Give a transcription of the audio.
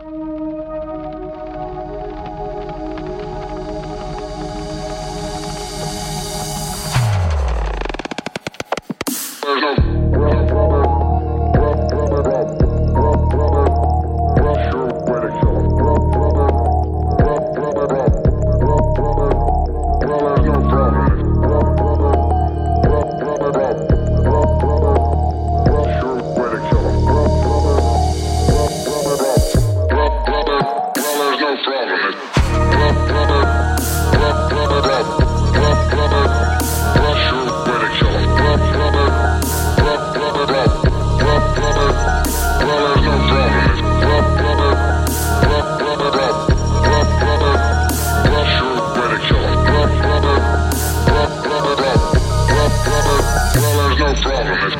There's no problem.